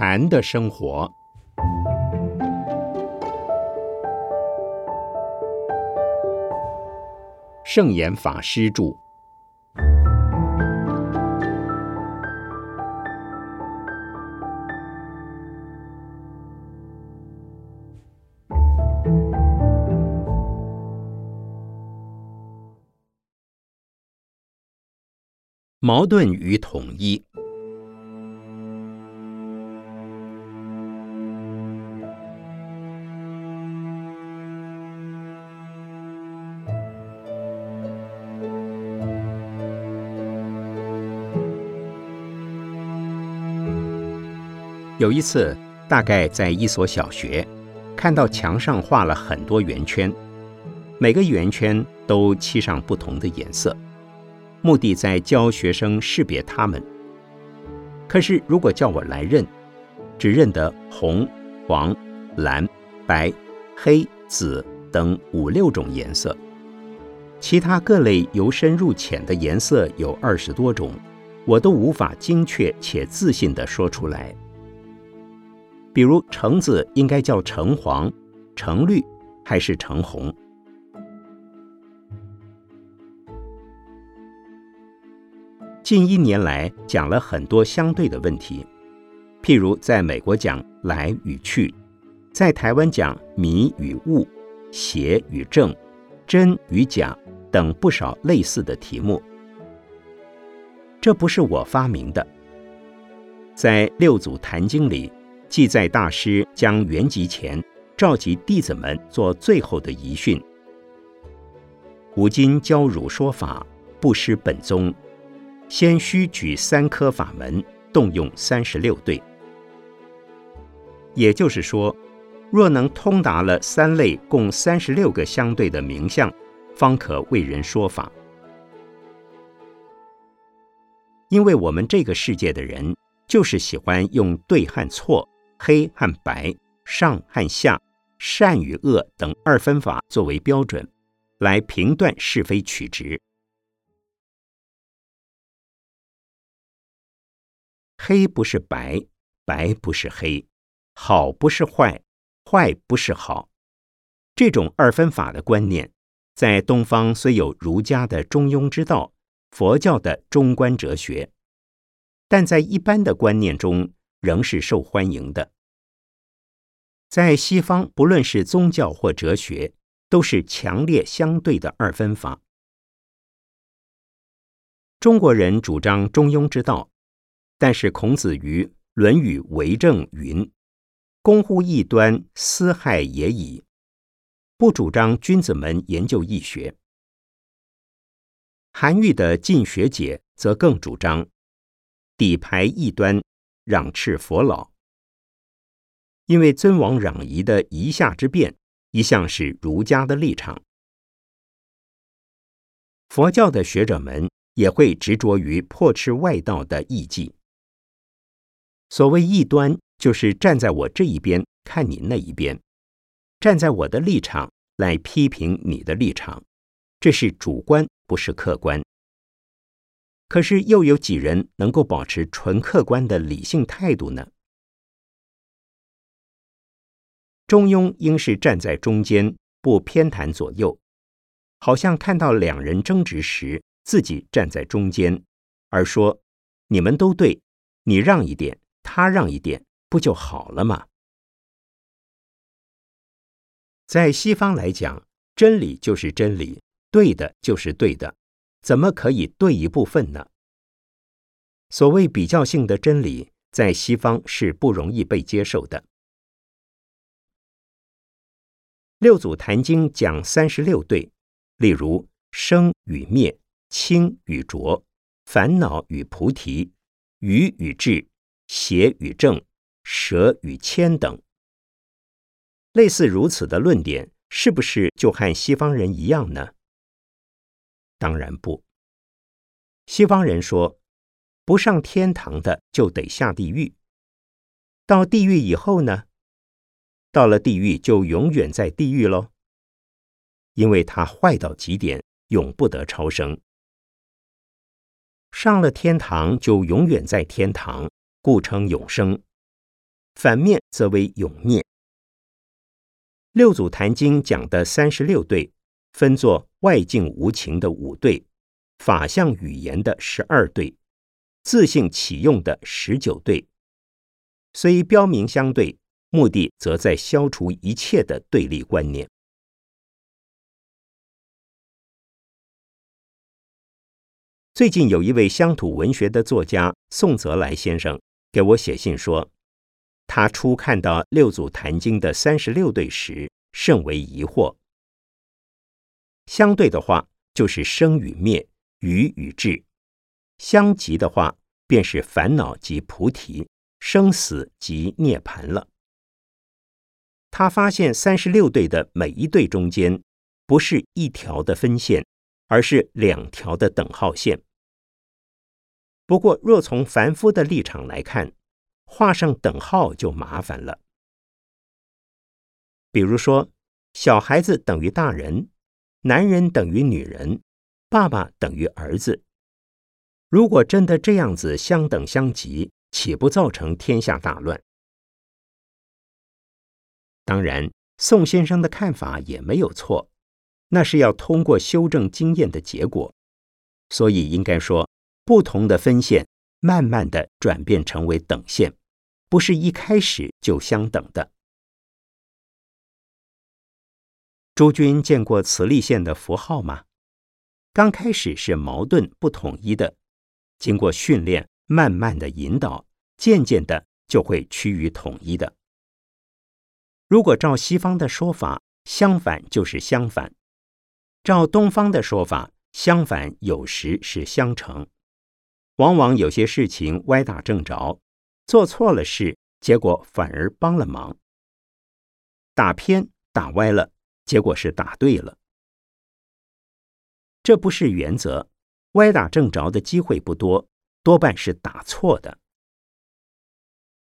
禅的生活。圣严法师著。矛盾与统一。有一次，大概在一所小学，看到墙上画了很多圆圈，每个圆圈都漆上不同的颜色。目的在教学生识别它们。可是如果叫我来认，只认得红、黄、蓝、白、黑、紫等五六种颜色，其他各类由深入浅的颜色有二十多种，我都无法精确且自信地说出来。比如橙子应该叫橙黄、橙绿还是橙红？近一年来讲了很多相对的问题，譬如在美国讲来与去，在台湾讲迷与悟、邪与正、真与假等不少类似的题目。这不是我发明的，在六祖坛经里记载，大师将圆寂前召集弟子们做最后的遗训：吾今教汝说法，不失本宗。先须举三科法门，动用三十六对。也就是说，若能通达了三类共三十六个相对的名相，方可为人说法。因为我们这个世界的人，就是喜欢用对和错、黑和白、上和下、善与恶等二分法作为标准，来评断是非曲直。黑不是白，白不是黑，好不是坏，坏不是好。这种二分法的观念，在东方虽有儒家的中庸之道，佛教的中观哲学，但在一般的观念中仍是受欢迎的。在西方，不论是宗教或哲学，都是强烈相对的二分法。中国人主张中庸之道。但是孔子于《论语为政》云：“公乎异端，斯害也已。”不主张君子们研究易学。韩愈的《进学解》则更主张底排异端，攘斥佛老。因为尊王攘夷的夷夏之变，一向是儒家的立场。佛教的学者们也会执着于破斥外道的异迹。所谓异端，就是站在我这一边看你那一边，站在我的立场来批评你的立场，这是主观，不是客观。可是又有几人能够保持纯客观的理性态度呢？中庸应是站在中间，不偏袒左右，好像看到两人争执时，自己站在中间，而说：“你们都对，你让一点。”他让一点，不就好了吗？在西方来讲，真理就是真理，对的就是对的，怎么可以对一部分呢？所谓比较性的真理，在西方是不容易被接受的。六祖坛经讲三十六对，例如生与灭、清与浊、烦恼与菩提、愚与智。邪与正，舍与谦等，类似如此的论点，是不是就和西方人一样呢？当然不。西方人说，不上天堂的就得下地狱。到地狱以后呢？到了地狱就永远在地狱喽，因为他坏到极点，永不得超生。上了天堂就永远在天堂。故称永生，反面则为永灭。六祖坛经讲的三十六对，分作外境无情的五对，法相语言的十二对，自性启用的十九对。虽标明相对，目的则在消除一切的对立观念。最近有一位乡土文学的作家宋泽来先生给我写信说。他初看到六祖坛经的三十六对时，甚为疑惑。相对的话，就是生与灭、愚与智；相即的话，便是烦恼及菩提、生死及涅盘了。他发现三十六对的每一对中间，不是一条的分线，而是两条的等号线。不过，若从凡夫的立场来看，画上等号就麻烦了。比如说，小孩子等于大人，男人等于女人，爸爸等于儿子。如果真的这样子相等相及，岂不造成天下大乱？当然，宋先生的看法也没有错，那是要通过修正经验的结果，所以应该说，不同的分线。慢慢的转变成为等线，不是一开始就相等的。诸君见过磁力线的符号吗？刚开始是矛盾不统一的，经过训练，慢慢的引导，渐渐的就会趋于统一的。如果照西方的说法，相反就是相反；照东方的说法，相反有时是相成。往往有些事情歪打正着，做错了事，结果反而帮了忙；打偏打歪了，结果是打对了。这不是原则，歪打正着的机会不多，多半是打错的。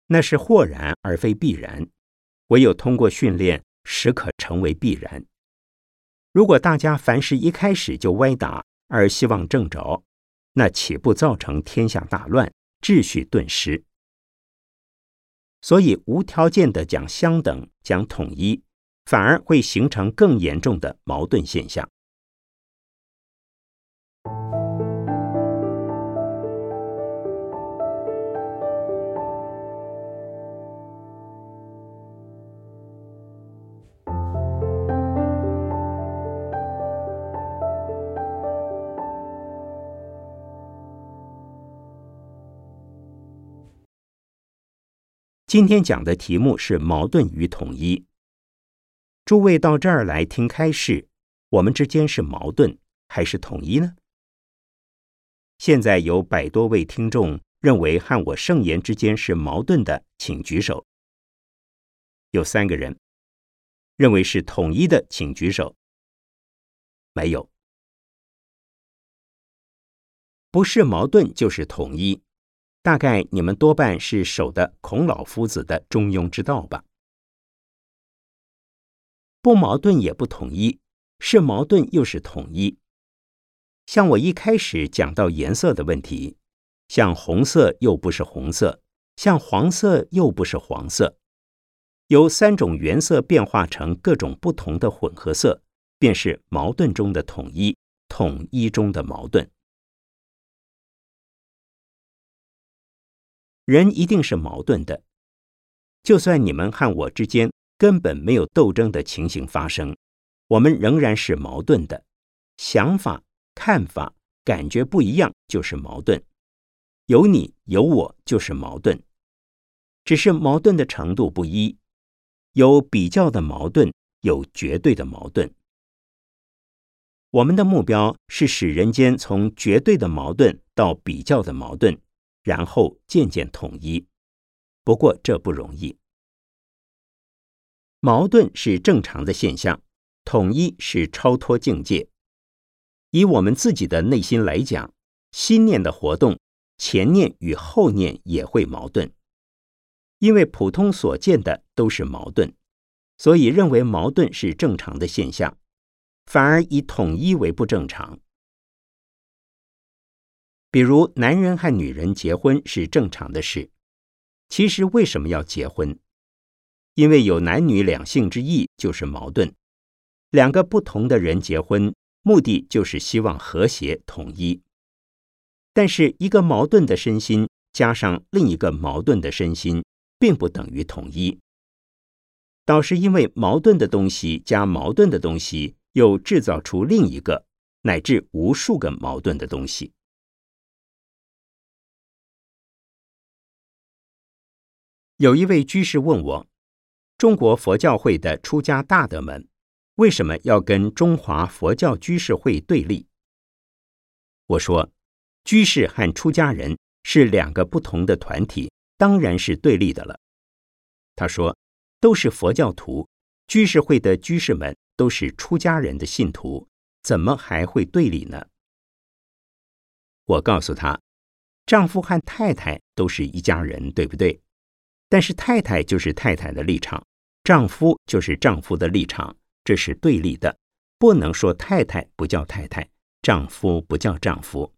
那是或然而非必然，唯有通过训练，时可成为必然。如果大家凡事一开始就歪打，而希望正着。那岂不造成天下大乱、秩序顿失？所以无条件的讲相等、讲统一，反而会形成更严重的矛盾现象。今天讲的题目是矛盾与统一。诸位到这儿来听开示，我们之间是矛盾还是统一呢？现在有百多位听众认为和我圣言之间是矛盾的，请举手。有三个人认为是统一的，请举手。没有，不是矛盾就是统一。大概你们多半是守的孔老夫子的中庸之道吧？不矛盾也不统一，是矛盾又是统一。像我一开始讲到颜色的问题，像红色又不是红色，像黄色又不是黄色，由三种原色变化成各种不同的混合色，便是矛盾中的统一，统一中的矛盾。人一定是矛盾的，就算你们和我之间根本没有斗争的情形发生，我们仍然是矛盾的。想法、看法、感觉不一样就是矛盾，有你有我就是矛盾，只是矛盾的程度不一，有比较的矛盾，有绝对的矛盾。我们的目标是使人间从绝对的矛盾到比较的矛盾。然后渐渐统一，不过这不容易。矛盾是正常的现象，统一是超脱境界。以我们自己的内心来讲，心念的活动，前念与后念也会矛盾，因为普通所见的都是矛盾，所以认为矛盾是正常的现象，反而以统一为不正常。比如，男人和女人结婚是正常的事。其实，为什么要结婚？因为有男女两性之意，就是矛盾。两个不同的人结婚，目的就是希望和谐统一。但是，一个矛盾的身心加上另一个矛盾的身心，并不等于统一。倒是因为矛盾的东西加矛盾的东西，又制造出另一个乃至无数个矛盾的东西。有一位居士问我：“中国佛教会的出家大德们为什么要跟中华佛教居士会对立？”我说。居士和出家人是两个不同的团体，当然是对立的了。他说：“都是佛教徒，居士会的居士们都是出家人的信徒，怎么还会对立呢？”我告诉他：“丈夫和太太都是一家人，对不对？但是太太就是太太的立场，丈夫就是丈夫的立场，这是对立的，不能说太太不叫太太，丈夫不叫丈夫。”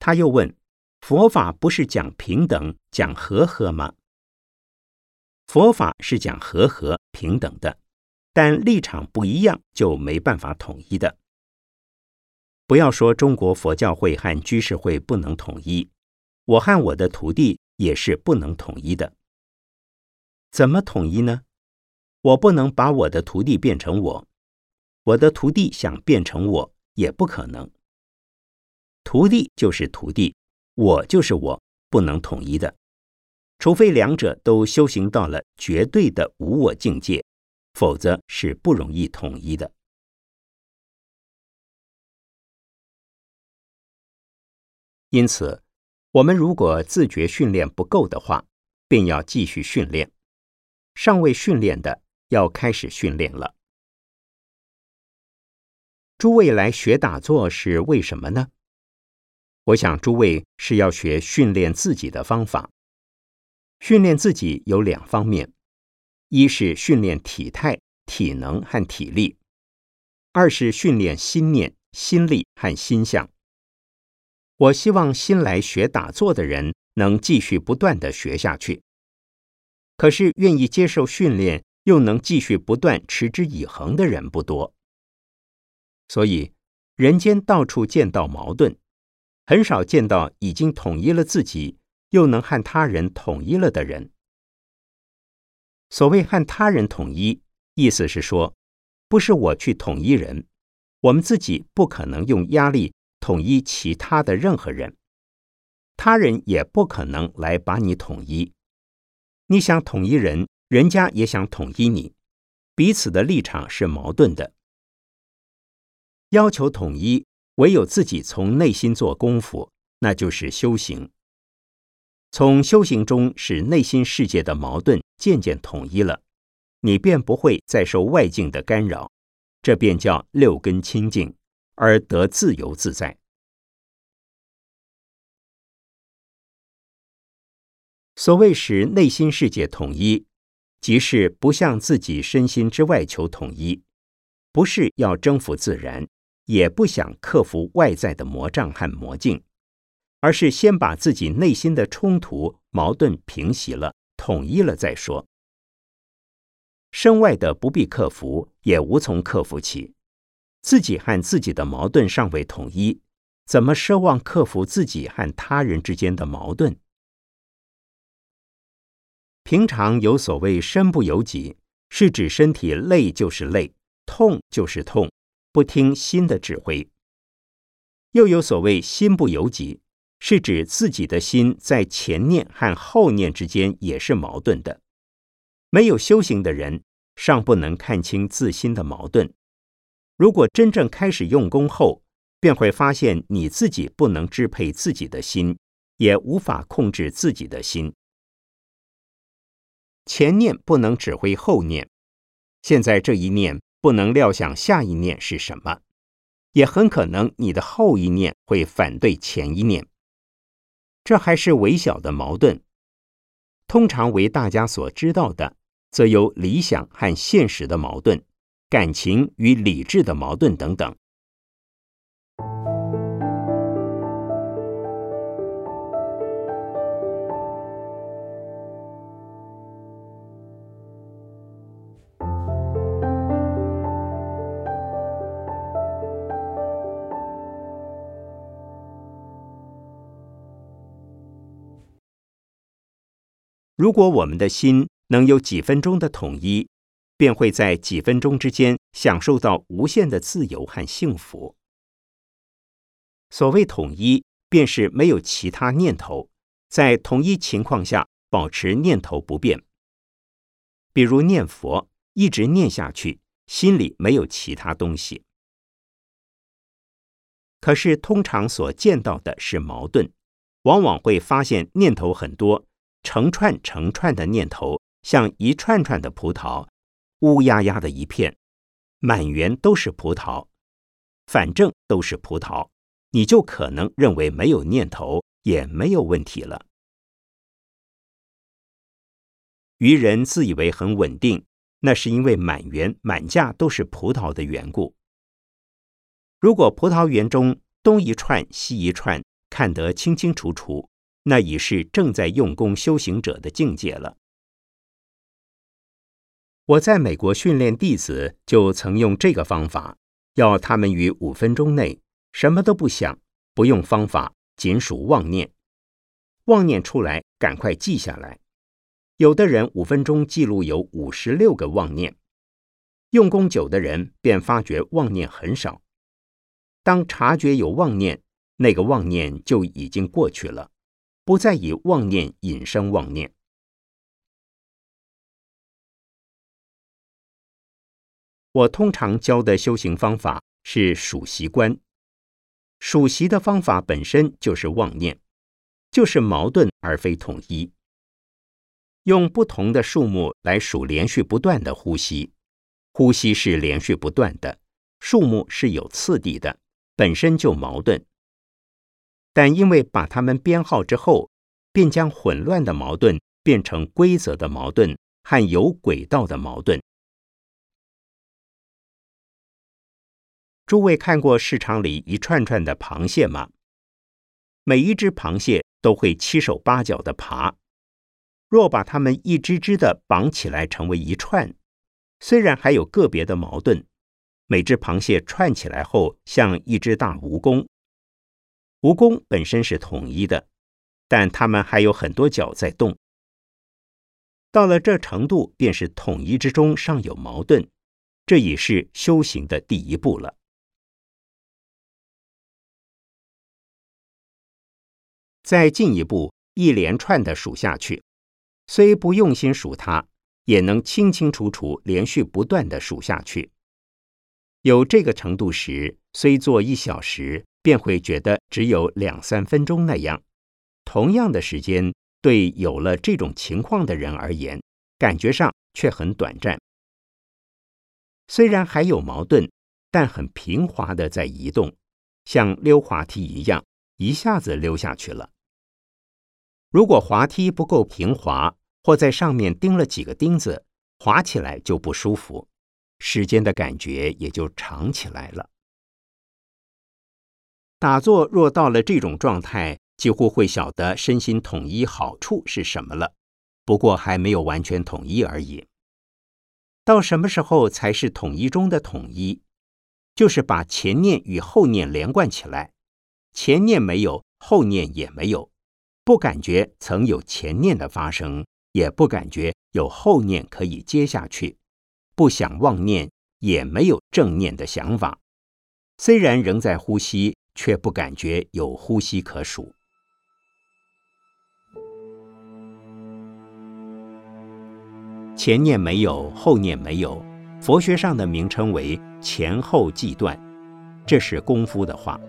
他又问：“佛法不是讲平等、讲和合吗？”佛法是讲和合、平等的，但立场不一样就没办法统一的。不要说中国佛教会和居士会不能统一，我和我的徒弟也是不能统一的。怎么统一呢？我不能把我的徒弟变成我，我的徒弟想变成我也不可能。徒弟就是徒弟，我就是我，不能统一的，除非两者都修行到了绝对的无我境界，否则是不容易统一的。因此，我们如果自觉训练不够的话，便要继续训练；尚未训练的，要开始训练了。诸位来学打坐是为什么呢？我想诸位是要学训练自己的方法。训练自己有两方面：一是训练体态、体能和体力；二是训练心念、心力和心相。我希望新来学打坐的人能继续不断的学下去。可是愿意接受训练又能继续不断持之以恒的人不多，所以人间到处见到矛盾。很少见到已经统一了自己，又能和他人统一了的人。所谓和他人统一，意思是说，不是我去统一人，我们自己不可能用压力统一其他的任何人，他人也不可能来把你统一。你想统一人，人家也想统一你，彼此的立场是矛盾的，要求统一。唯有自己从内心做功夫，那就是修行。从修行中使内心世界的矛盾渐渐统一了，你便不会再受外境的干扰，这便叫六根清净，而得自由自在。所谓使内心世界统一，即是不向自己身心之外求统一，不是要征服自然。也不想克服外在的魔障和魔境，而是先把自己内心的冲突矛盾平息了、统一了再说。身外的不必克服，也无从克服起。自己和自己的矛盾尚未统一，怎么奢望克服自己和他人之间的矛盾？平常有所谓“身不由己”，是指身体累就是累，痛就是痛。不听心的指挥，又有所谓心不由己，是指自己的心在前念和后念之间也是矛盾的。没有修行的人，尚不能看清自心的矛盾。如果真正开始用功后，便会发现你自己不能支配自己的心，也无法控制自己的心。前念不能指挥后念，现在这一念。不能料想下一念是什么，也很可能你的后一念会反对前一念，这还是微小的矛盾。通常为大家所知道的，则有理想和现实的矛盾、感情与理智的矛盾等等。如果我们的心能有几分钟的统一，便会在几分钟之间享受到无限的自由和幸福。所谓统一，便是没有其他念头，在统一情况下保持念头不变。比如念佛，一直念下去，心里没有其他东西。可是通常所见到的是矛盾，往往会发现念头很多，成串成串的念头，像一串串的葡萄，乌压压的一片，满园都是葡萄，反正都是葡萄。你就可能认为没有念头也没有问题了。愚人自以为很稳定，那是因为满园满架都是葡萄的缘故。如果葡萄园中东一串西一串看得清清楚楚，那已是正在用功修行者的境界了。我在美国训练弟子，就曾用这个方法，要他们于五分钟内。什么都不想，不用方法，仅属妄念。妄念出来，赶快记下来。有的人五分钟记录有五十六个妄念，用功久的人便发觉妄念很少。当察觉有妄念，那个妄念就已经过去了，不再以妄念引生妄念。我通常教的修行方法是数习观。数息的方法本身就是妄念，就是矛盾而非统一。用不同的数目来数连续不断的呼吸，呼吸是连续不断的，数目是有次第的，本身就矛盾。但因为把它们编号之后，便将混乱的矛盾变成规则的矛盾和有轨道的矛盾。诸位看过市场里一串串的螃蟹吗？每一只螃蟹都会七手八脚的爬。若把它们一只只的绑起来成为一串，虽然还有个别的矛盾，每只螃蟹串起来后像一只大蜈蚣。蜈蚣本身是统一的，但它们还有很多脚在动。到了这程度，便是统一之中尚有矛盾，这已是修行的第一步了。再进一步，一连串的数下去，虽不用心数它，也能清清楚楚、连续不断的数下去。有这个程度时，虽做一小时，便会觉得只有两三分钟那样。同样的时间，对有了这种情况的人而言，感觉上却很短暂。虽然还有矛盾，但很平滑的在移动，像溜滑梯一样，一下子溜下去了。如果滑梯不够平滑，或在上面钉了几个钉子，滑起来就不舒服，时间的感觉也就长起来了。打坐若到了这种状态，几乎会晓得身心统一好处是什么了，不过还没有完全统一而已。到什么时候才是统一中的统一？就是把前念与后念连贯起来，前念没有，后念也没有。不感觉曾有前念的发生，也不感觉有后念可以接下去，不想妄念，也没有正念的想法。虽然仍在呼吸，却不感觉有呼吸可数。前念没有，后念没有，佛学上的名称为前后际断，这是功夫的话。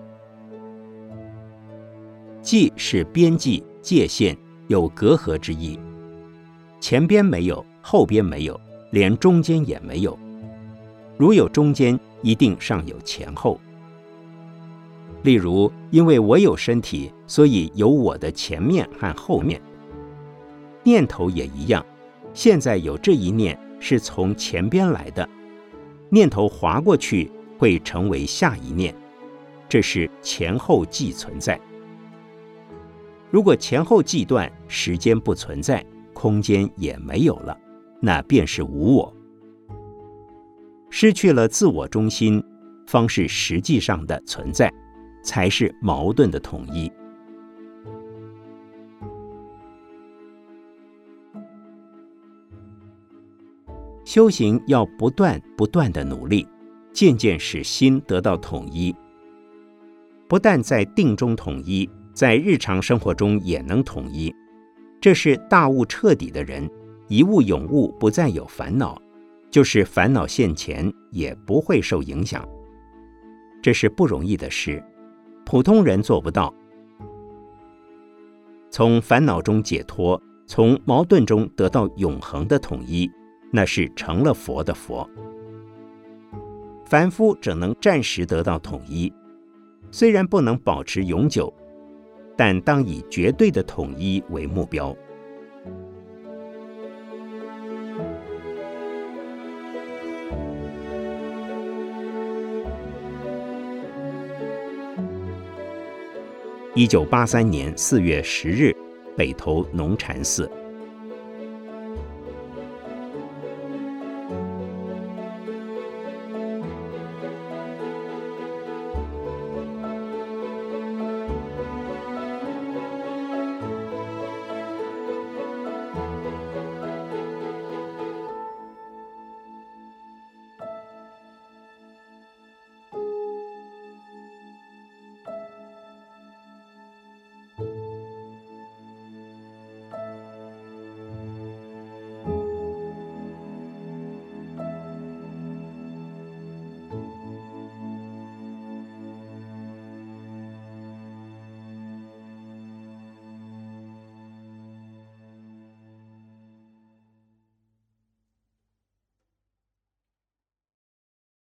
际是边际、界限，有隔阂之意。前边没有，后边没有，连中间也没有。如有中间，一定尚有前后。例如，因为我有身体，所以有我的前面和后面。念头也一样，现在有这一念是从前边来的，念头划过去会成为下一念，这是前后既存在。如果前后既断，时间不存在，空间也没有了，那便是无我。失去了自我中心，方是实际上的存在，才是矛盾的统一。修行要不断不断的努力，渐渐使心得到统一。不但在定中统一，在日常生活中也能统一。这是大悟彻底的人，一悟永悟，不再有烦恼，就是烦恼现前也不会受影响。这是不容易的事，普通人做不到。从烦恼中解脱，从矛盾中得到永恒的统一，那是成了佛的佛。凡夫只能暂时得到统一，虽然不能保持永久。但当以绝对的统一为目标。一九八三年四月十日，北投农禅寺。